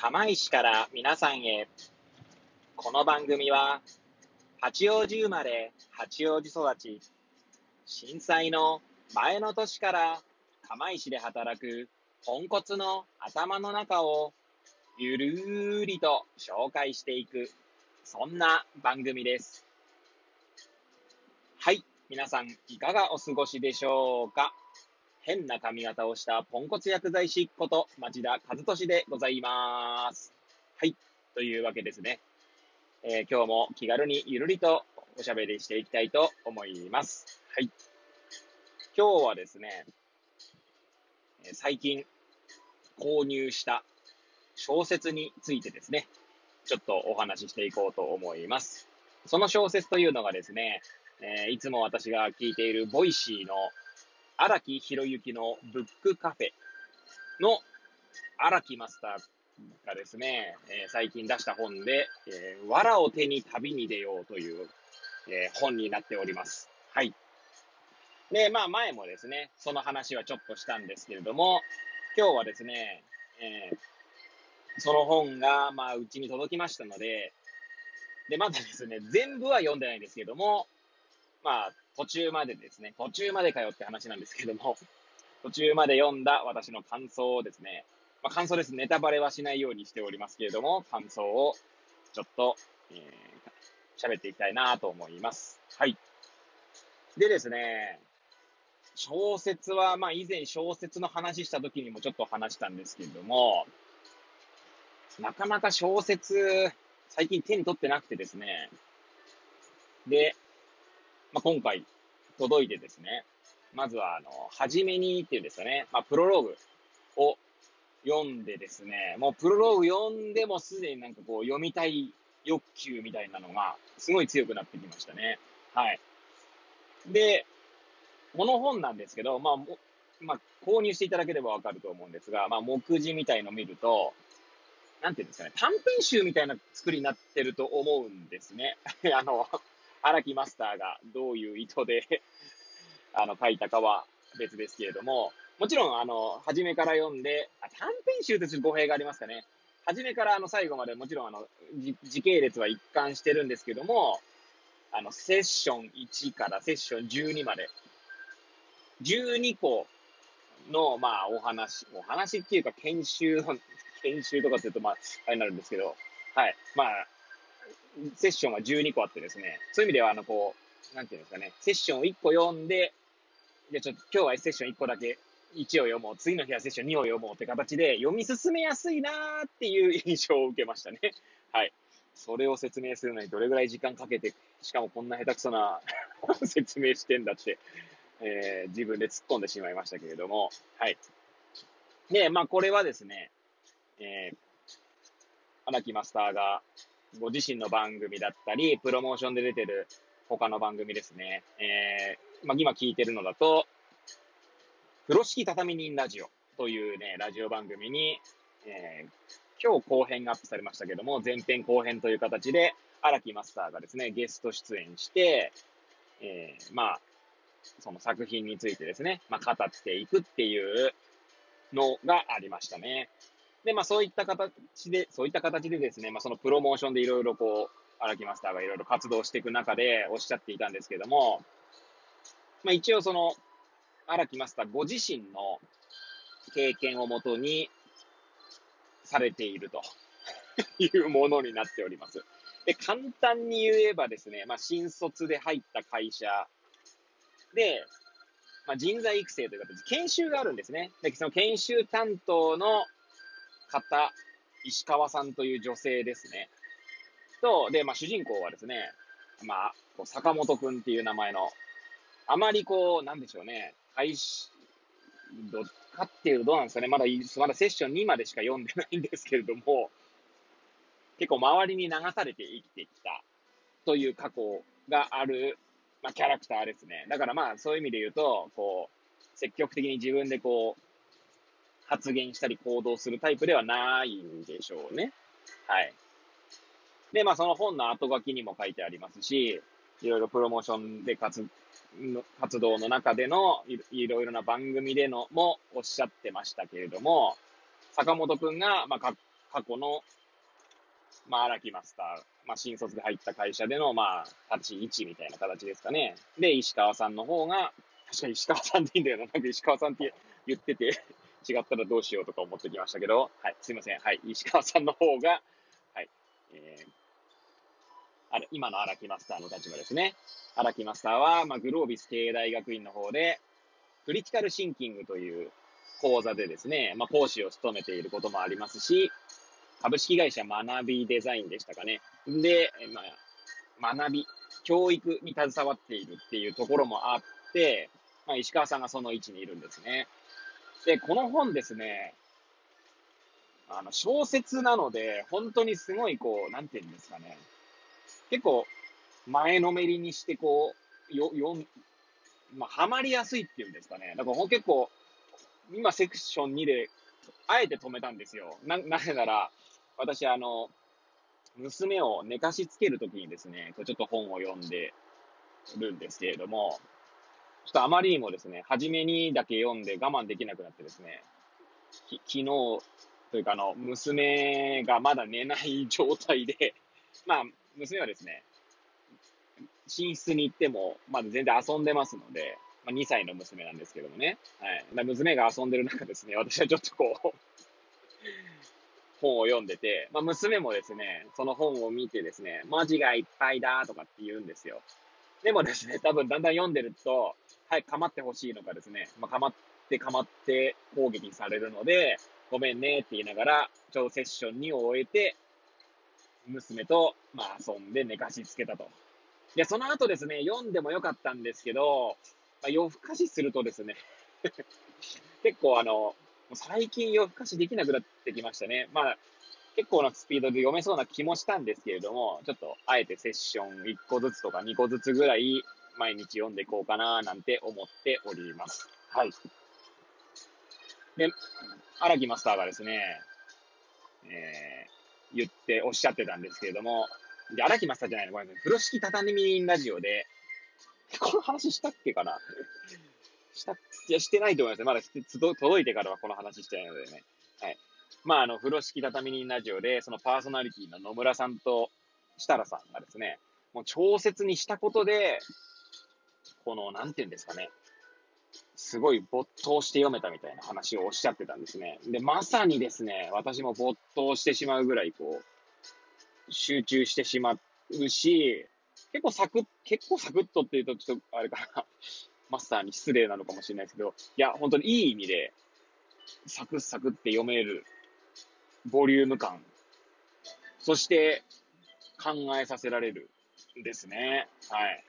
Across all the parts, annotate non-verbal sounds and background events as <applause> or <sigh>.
釜石から皆さんへ。この番組は、八王子生まれ、八王子育ち、震災の前の年から釜石で働くポンコツの頭の中をゆるーりと紹介していく、そんな番組です。はい、皆さんいかがお過ごしでしょうか？変な髪型をしたポンコツ薬剤師こと町田和俊でございます。はい。というわけですね。えー、今日も気軽にゆるりとおしゃべりしていきたいと思います。はい。今日はですね、最近購入した小説についてですね、ちょっとお話ししていこうと思います。その小説というのがですね、えー、いつも私が聞いている Voicy の荒木博之のブックカフェの荒木マスターがですね、えー、最近出した本で、えー、藁を手に旅に出ようという、えー、本になっております。はい。で、まあ前もですね、その話はちょっとしたんですけれども、今日はですね、えー、その本が、まあ、うちに届きましたので、で、まだですね、全部は読んでないんですけども、まあ、途中までですね、途中までかよって話なんですけども、<laughs> 途中まで読んだ私の感想をですね、まあ、感想です。ネタバレはしないようにしておりますけれども、感想をちょっと、えー、喋っていきたいなと思います。はい。でですね、小説は、まあ以前小説の話した時にもちょっと話したんですけれども、なかなか小説、最近手に取ってなくてですね、で、まあ、今回届いてですね、まずは、あの、はじめにっていうんですかね、まあ、プロローグを読んでですね、もうプロローグ読んでもすでになんかこう読みたい欲求みたいなのがすごい強くなってきましたね。はい。で、この本なんですけど、まあ、まあ、購入していただければわかると思うんですが、まあ、目次みたいのを見ると、なんていうんですかね、短編集みたいな作りになってると思うんですね。<laughs> あの、荒木マスターがどういう意図で <laughs> あの、書いたかは別ですけれども、もちろん、あの、初めから読んで、あ短編集として語弊がありますかね。初めからあの最後までもちろんあの、時系列は一貫してるんですけども、あの、セッション1からセッション12まで、12個の、まあ、お話、お話っていうか研修、研修とかって言うと、まあ、あれになるんですけど、はい。まあ、セッションは12個あってですね、そういう意味では、あの、こう、なんていうんですかね、セッションを1個読んで、じゃちょっと今日はセッション1個だけ1を読もう、次の日はセッション2を読もうって形で読み進めやすいなーっていう印象を受けましたね。<laughs> はい。それを説明するのにどれぐらい時間かけて、しかもこんな下手くそな <laughs> 説明してんだって、えー、自分で突っ込んでしまいましたけれども、はい。で、まあこれはですね、えー、荒木マスターがご自身の番組だったり、プロモーションで出てる他の番組ですね。えー、まあ、今聞いてるのだと、風呂敷畳人ラジオというね、ラジオ番組に、えー、今日後編がアップされましたけども、前編後編という形で、荒木マスターがですね、ゲスト出演して、えー、まあ、その作品についてですね、まあ、語っていくっていうのがありましたね。で、まあそういった形で、そういった形でですね、まあそのプロモーションでいろいろこう、荒木マスターがいろいろ活動していく中でおっしゃっていたんですけども、まあ一応その、荒木マスターご自身の経験をもとにされていると <laughs> いうものになっております。で、簡単に言えばですね、まあ新卒で入った会社で、まあ、人材育成という形で研修があるんですね。で、その研修担当の方、石川さんという女性ですね。と、で、まあ、主人公はですね、まあ、坂本くんっていう名前の、あまりこう、なんでしょうね、配信、どっかっていうとどうなんですかね、まだ、まだセッション2までしか読んでないんですけれども、結構周りに流されて生きてきたという過去がある、まあ、キャラクターですね。だからまあ、そういう意味で言うと、こう、積極的に自分でこう、発言したり行動するタイプではないんでしょうね。はい。で、まあその本の後書きにも書いてありますし、いろいろプロモーションで活活動の中でのいろいろな番組でのもおっしゃってましたけれども、坂本くんが、まあ、過去の、まあ、荒木マスター、まあ、新卒で入った会社での、まあ、立ち位置みたいな形ですかね。で、石川さんの方が、確かに石川さんでいいんだよな。なんか石川さんって言ってて違ったらどうしようとか思ってきましたけど、はい、すいません。はい、石川さんの方が、はい、えー、あれ、今の荒木マスターの立場ですね。荒木マスターは、まあ、グロービス経営大学院の方で、クリティカルシンキングという講座でですね、まあ、講師を務めていることもありますし、株式会社学びデザインでしたかね。で、まあ、学び、教育に携わっているっていうところもあって、まあ、石川さんがその位置にいるんですね。で、この本ですね、あの、小説なので、本当にすごいこう、なんていうんですかね。結構、前のめりにして、こう、よ、よ、まあ、はまりやすいっていうんですかね。だから結構、今セクション2で、あえて止めたんですよ。な、なぜなら、私、あの、娘を寝かしつけるときにですね、ちょっと本を読んでるんですけれども、ちょっとあまりにもですね、初めにだけ読んで我慢できなくなってですね、き昨日というかあの、娘がまだ寝ない状態で、<laughs> まあ、娘はですね、寝室に行っても、まだ全然遊んでますので、まあ、2歳の娘なんですけどもね。はい。娘が遊んでる中ですね、私はちょっとこう <laughs> 本を読んでて、まあ、娘もですね、その本を見てですね、文字がいっぱいだとかって言うんですよ。でもですね、多分だんだん読んでると、はい、かまってほしいのかですね、まあ、かまってかまって攻撃されるので、ごめんねって言いながら、ちょうどセッション2を終えて、娘と、まあ、遊んで寝かしつけたと。で、その後ですね、読んでもよかったんですけど、まあ、夜更かしするとですね <laughs> 結構あの、最近夜更かしできなくなってきましたね。まあ、結構なスピードで読めそうな気もしたんですけれども、ちょっとあえてセッション1個ずつとか2個ずつぐらい毎日読んでいこうかななんて思っております。はい。で、荒木マスターがですね、えー、言って、おっしゃってたんですけれども、で、荒木マスターじゃないの、ごめんなさい。風呂敷畳人ラジオで、この話したっけかな？したいや、してないと思います。まだ届いてからはこの話してないのでね。まあ、あの、風呂敷畳人ラジオで、そのパーソナリティの野村さんと設楽さんがですね、もう調節にしたことで、この、なんて言うんですかね。すごい没頭して読めたみたいな話をおっしゃってたんですね。で、まさにですね、私も没頭してしまうぐらい、こう、集中してしまうし、結構サクッ、結構サクッとっていうとちょっとあれかな、<laughs> マスターに失礼なのかもしれないですけど、いや、本当にいい意味で、サクッサクって読める、ボリューム感、そして考えさせられるですね。はい。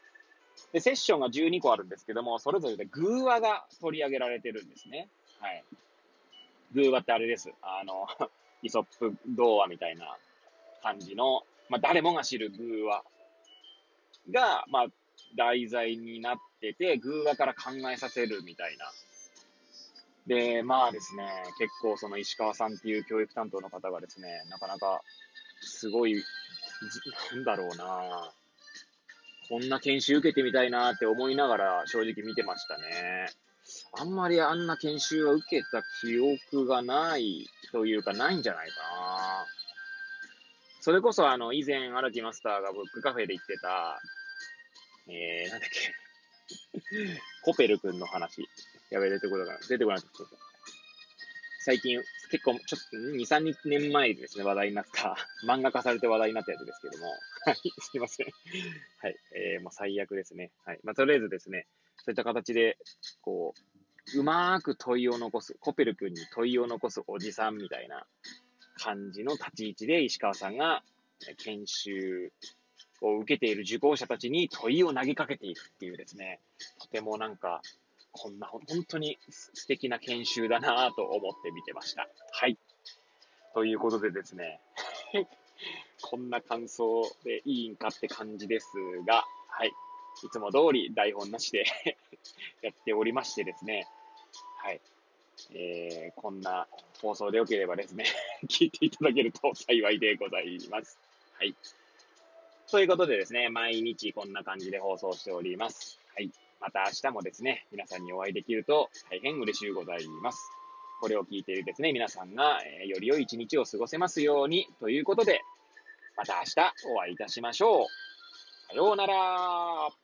で、セッションが12個あるんですけども、それぞれで偶話が取り上げられてるんですね。はい。偶話ってあれです。あの、<laughs> イソップ童話みたいな感じの、まあ、誰もが知る偶話が、まあ、題材になってて、偶話から考えさせるみたいな。で、まあですね、結構その石川さんっていう教育担当の方がですね、なかなか、すごい、なんだろうなこんな研修受けてみたいなって思いながら正直見てましたね。あんまりあんな研修は受けた記憶がないというかないんじゃないかな。それこそあの、以前荒木マスターがブックカフェで言ってた、えー、なんだっけ。コペル君の話。やべ、出てこなかった。出てこなかった。最近、結構、ちょっと2、3年前ですね、話題になった、<laughs> 漫画化されて話題になったやつですけども。はい、すいません。はい、えー、もう最悪ですね。はい。まあ、とりあえずですね、そういった形で、こう、うまーく問いを残す、コペル君に問いを残すおじさんみたいな感じの立ち位置で石川さんが研修を受けている受講者たちに問いを投げかけていくっていうですね、とてもなんか、こんな本当に素敵な研修だなと思って見てました。はい。ということでですね、<laughs> こんな感想でいいんかって感じですが、はい。いつも通り台本なしで <laughs> やっておりましてですね、はい。えー、こんな放送でよければですね <laughs> 聞いていただけると幸いでございます。はい。ということでですね、毎日こんな感じで放送しております。はい。また明日もですね、皆さんにお会いできると大変嬉しいございます。これを聞いているですね、皆さんが、え、より良い一日を過ごせますように、ということで、また明日お会いいたしましょう。さようなら。